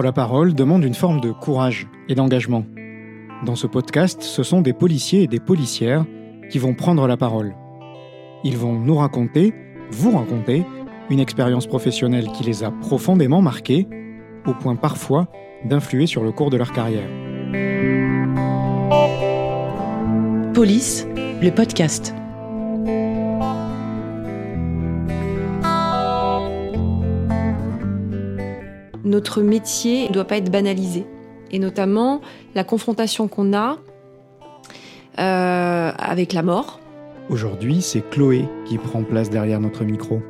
La parole demande une forme de courage et d'engagement. Dans ce podcast, ce sont des policiers et des policières qui vont prendre la parole. Ils vont nous raconter, vous raconter, une expérience professionnelle qui les a profondément marqués, au point parfois d'influer sur le cours de leur carrière. Police, le podcast. Notre métier ne doit pas être banalisé. Et notamment la confrontation qu'on a euh, avec la mort. Aujourd'hui, c'est Chloé qui prend place derrière notre micro.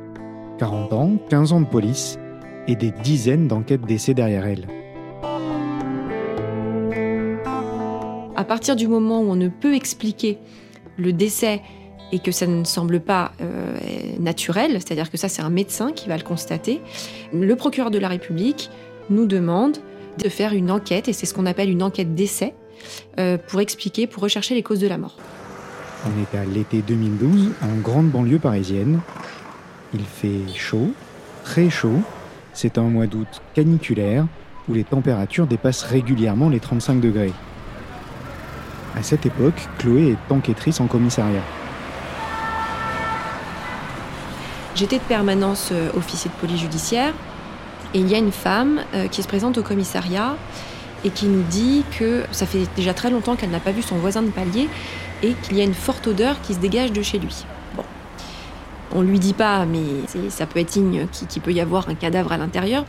40 ans, 15 ans de police et des dizaines d'enquêtes d'essai derrière elle. À partir du moment où on ne peut expliquer le décès et que ça ne semble pas euh, naturel, c'est-à-dire que ça c'est un médecin qui va le constater, le procureur de la République nous demande de faire une enquête, et c'est ce qu'on appelle une enquête d'essai, euh, pour expliquer, pour rechercher les causes de la mort. On est à l'été 2012, en grande banlieue parisienne. Il fait chaud, très chaud. C'est un mois d'août caniculaire où les températures dépassent régulièrement les 35 degrés. À cette époque, Chloé est enquêtrice en commissariat. J'étais de permanence euh, officier de police judiciaire et il y a une femme euh, qui se présente au commissariat et qui nous dit que ça fait déjà très longtemps qu'elle n'a pas vu son voisin de palier et qu'il y a une forte odeur qui se dégage de chez lui. Bon. On lui dit pas, mais ça peut être signe qu'il peut y avoir un cadavre à l'intérieur.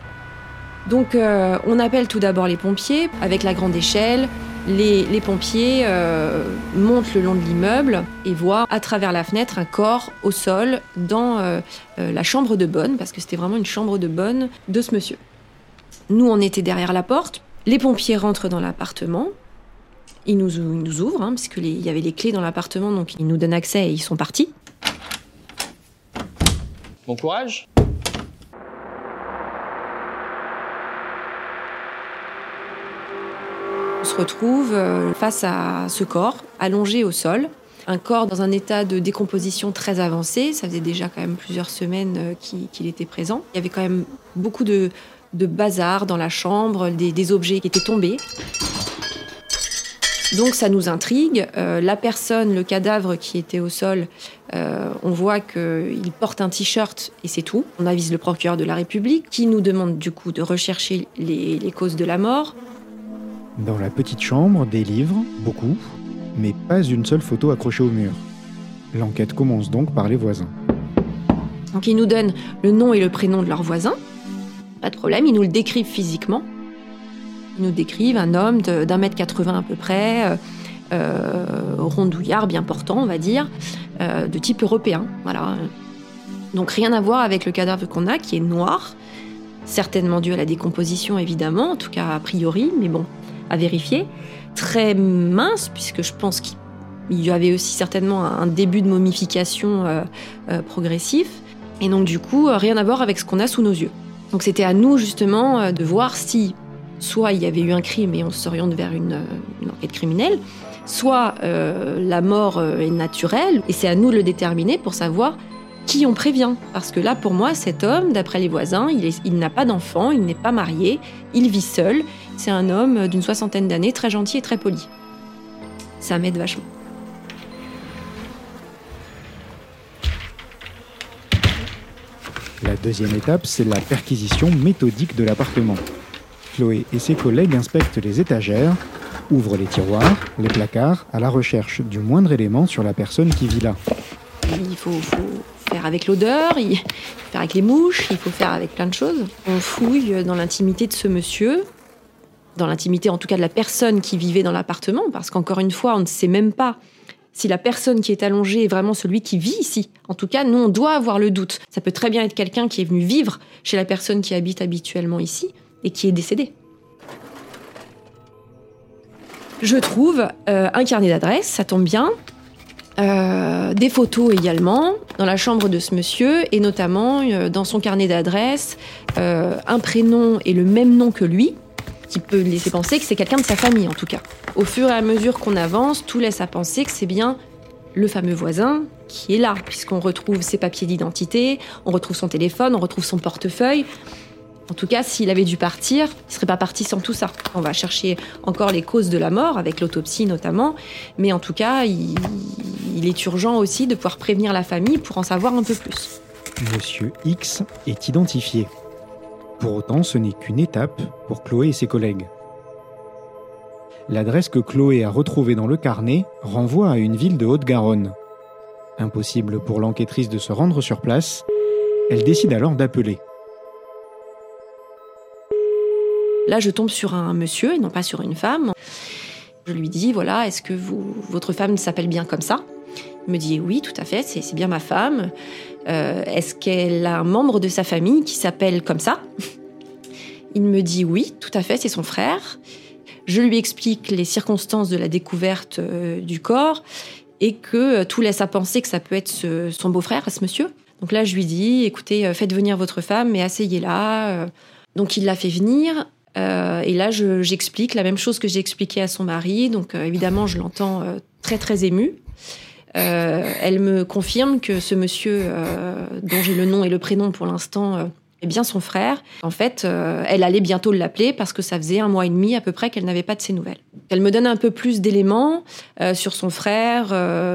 Donc euh, on appelle tout d'abord les pompiers avec la grande échelle. Les, pompiers euh, montent le long de l'immeuble et voient à travers la fenêtre un corps au sol dans euh, la chambre de bonne, parce que c'était vraiment une chambre de bonne de ce monsieur. Nous, on était derrière la porte. Les pompiers rentrent dans l'appartement. Ils nous, ouvrent, hein, y avait les clés dans l'appartement, donc ils nous donnent accès et ils sont partis. Bon courage On se retrouve euh, face à ce corps allongé au sol, un corps dans un état de décomposition très avancé. Ça faisait déjà quand même plusieurs semaines euh, qu'il était présent. Il y avait quand même beaucoup de, bazar dans la chambre, des, objets qui étaient tombés. Donc ça nous intrigue. Euh, la personne, le cadavre qui était au sol, on voit qu'il porte un t-shirt et c'est tout. On avise le procureur de la République qui nous demande du coup de rechercher les causes de la mort. Dans la petite chambre, des livres, beaucoup, mais pas une seule photo accrochée au mur. L'enquête commence donc par les voisins. Donc ils nous donnent le nom et le prénom de leurs voisins. Pas de problème, ils nous le décrivent physiquement. Ils nous décrivent un homme d'un mètre 80 à peu près, euh, euh, rondouillard, bien portant, on va dire, euh, de type européen. Voilà. Donc rien à voir avec le cadavre qu'on a, qui est noir, certainement dû à la décomposition évidemment, en tout cas a priori, mais bon, à vérifier. Très mince, puisque je pense qu'il y avait aussi certainement un début de momification euh, euh, progressif. Et donc du coup, euh, rien à voir avec ce qu'on a sous nos yeux. Donc c'était à nous justement de voir si soit il y avait eu un crime et on s'oriente vers une, enquête criminelle, soit la mort est naturelle et c'est à nous de le déterminer pour savoir qui on prévient. Parce que là, pour moi, cet homme, d'après les voisins, il, il n'a pas d'enfant, il n'est pas marié, il vit seul. C'est un homme d'une soixantaine d'années, très gentil et très poli. Ça m'aide vachement. La deuxième étape, c'est la perquisition méthodique de l'appartement. Chloé et ses collègues inspectent les étagères, ouvrent les tiroirs, les placards, à la recherche du moindre élément sur la personne qui vit là. Il faut, avec l'odeur, il faut faire avec les mouches, il faut faire avec plein de choses. On fouille dans l'intimité de ce monsieur, dans l'intimité en tout cas de la personne qui vivait dans l'appartement, parce qu'encore une fois, on ne sait même pas si la personne qui est allongée est vraiment celui qui vit ici. En tout cas, nous, on doit avoir le doute. Ça peut très bien être quelqu'un qui est venu vivre chez la personne qui habite habituellement ici et qui est décédé. Je trouve euh, un carnet d'adresses, ça tombe bien, euh, des photos également dans la chambre de ce monsieur et notamment euh, dans son carnet d'adresses euh, un prénom et le même nom que lui qui peut laisser penser que c'est quelqu'un de sa famille en tout cas. Au fur et à mesure qu'on avance, tout laisse à penser que c'est bien le fameux voisin qui est là puisqu'on retrouve ses papiers d'identité, on retrouve son téléphone, on retrouve son portefeuille. En tout cas, s'il avait dû partir, il serait pas parti sans tout ça. On va chercher encore les causes de la mort, avec l'autopsie notamment, mais en tout cas, il, il est urgent aussi de pouvoir prévenir la famille pour en savoir un peu plus. Monsieur X est identifié. Pour autant, ce n'est qu'une étape pour Chloé et ses collègues. L'adresse que Chloé a retrouvée dans le carnet renvoie à une ville de Haute-Garonne. Impossible pour l'enquêtrice de se rendre sur place, elle décide alors d'appeler. Là, je tombe sur un monsieur et non pas sur une femme. Je lui dis voilà, est-ce que vous, votre femme s'appelle bien comme ça? Me dit oui, tout à fait, c'est bien ma femme. Euh, est-ce qu'elle a un membre de sa famille qui s'appelle comme ça? Il me dit oui, tout à fait, c'est son frère. Je lui explique les circonstances de la découverte euh, du corps et que euh, tout laisse à penser que ça peut être son beau-frère, ce monsieur. Donc là, je lui dis, écoutez, faites venir votre femme et asseyez-la. Donc il l'a fait venir. et là, je- j'explique la même chose que j'ai expliqué à son mari. Donc évidemment, je l'entends très très émue. Euh, elle me confirme que ce monsieur, euh, dont j'ai le nom et le prénom pour l'instant, euh, est bien son frère. En fait, elle allait bientôt l'appeler parce que ça faisait un mois et demi à peu près qu'elle n'avait pas de ses nouvelles. Elle me donne un peu plus d'éléments sur son frère,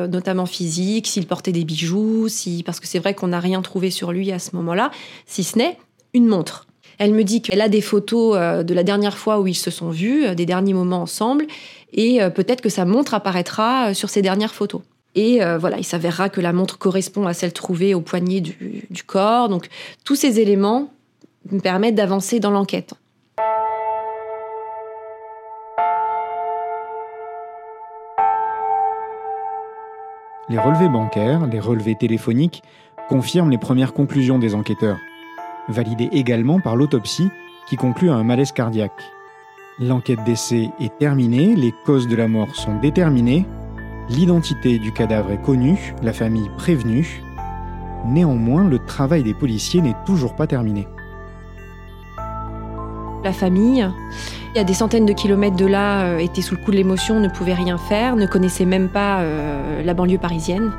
notamment physique, s'il portait des bijoux, si parce que c'est vrai qu'on n'a rien trouvé sur lui à ce moment-là, si ce n'est une montre. Elle me dit qu'elle a des photos de la dernière fois où ils se sont vus, des derniers moments ensemble, et peut-être que sa montre apparaîtra sur ces dernières photos. Et euh, voilà, il s'avérera que la montre correspond à celle trouvée au poignet du, corps. Donc tous ces éléments me permettent d'avancer dans l'enquête. Les relevés bancaires, les relevés téléphoniques confirment les premières conclusions des enquêteurs, validées également par l'autopsie qui conclut à un malaise cardiaque. L'enquête d'essai est terminée, les causes de la mort sont déterminées, l'identité du cadavre est connue, la famille prévenue. Néanmoins, le travail des policiers n'est toujours pas terminé. La famille, il y a des centaines de kilomètres de là, euh, était sous le coup de l'émotion, ne pouvait rien faire, ne connaissait même pas euh, la banlieue parisienne,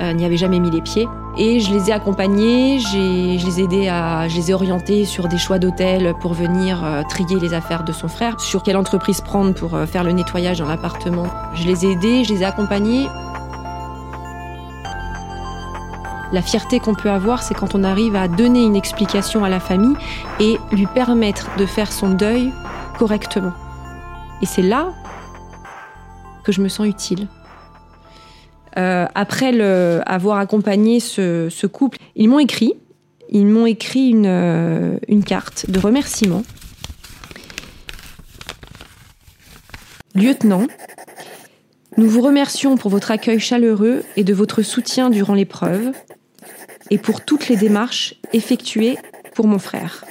euh, n'y avait jamais mis les pieds. Et je les ai accompagnés, je les ai aidés à, je les orientés sur des choix d'hôtels pour venir euh, trier les affaires de son frère, sur quelle entreprise prendre pour euh, faire le nettoyage dans l'appartement. Je les ai aidés, je les ai accompagnés. La fierté qu'on peut avoir, c'est quand on arrive à donner une explication à la famille et lui permettre de faire son deuil correctement. Et c'est là que je me sens utile. Euh, après avoir accompagné ce, ce couple, ils m'ont écrit, ils m'ont écrit une, euh, une carte de remerciement. Lieutenant, nous vous remercions pour votre accueil chaleureux et de votre soutien durant l'épreuve et pour toutes les démarches effectuées pour mon frère.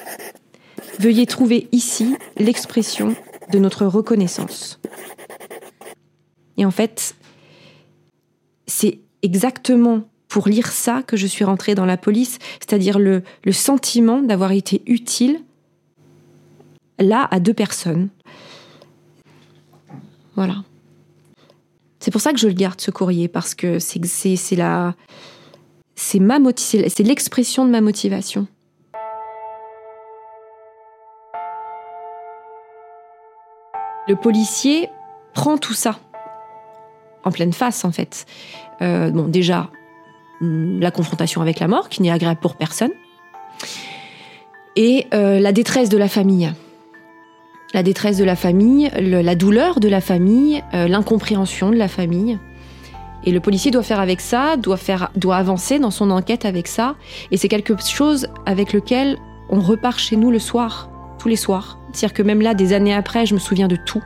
Veuillez trouver ici l'expression de notre reconnaissance. Et en fait, c'est exactement pour lire ça que je suis rentrée dans la police, c'est-à-dire le, sentiment d'avoir été utile là à deux personnes. Voilà. C'est pour ça que je le garde ce courrier parce que c'est la c'est l'expression de ma motivation. Le policier prend tout ça en pleine face en fait. Euh, bon déjà hum, la confrontation avec la mort qui n'est agréable pour personne et euh, la détresse de la famille. La détresse de la famille, le- la douleur de la famille, euh, l'incompréhension de la famille. Et le policier doit faire avec ça, doit, faire, doit avancer dans son enquête avec ça. Et c'est quelque chose avec lequel on repart chez nous le soir, tous les soirs. C'est-à-dire que même là, des années après, je me souviens de tout.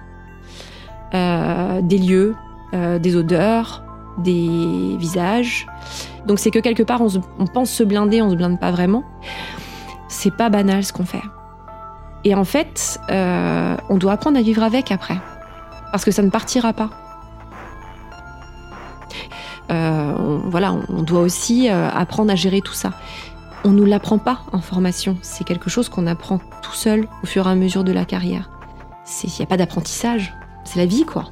Des lieux, euh, des odeurs, des visages. Donc c'est que quelque part, on, se- on pense se blinder, on se blinde pas vraiment. C'est pas banal ce qu'on fait. Et en fait, euh, on doit apprendre à vivre avec après. Parce que ça ne partira pas. Euh, voilà, on, doit aussi apprendre à gérer tout ça. On nous l'apprend pas en formation. C'est quelque chose qu'on apprend tout seul au fur et à mesure de la carrière. Il n'y a pas d'apprentissage. C'est la vie, quoi.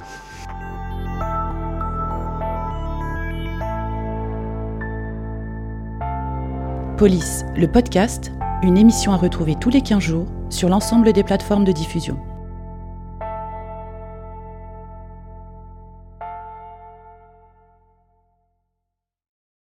Police, le podcast une émission à retrouver tous les 15 jours sur l'ensemble des plateformes de diffusion.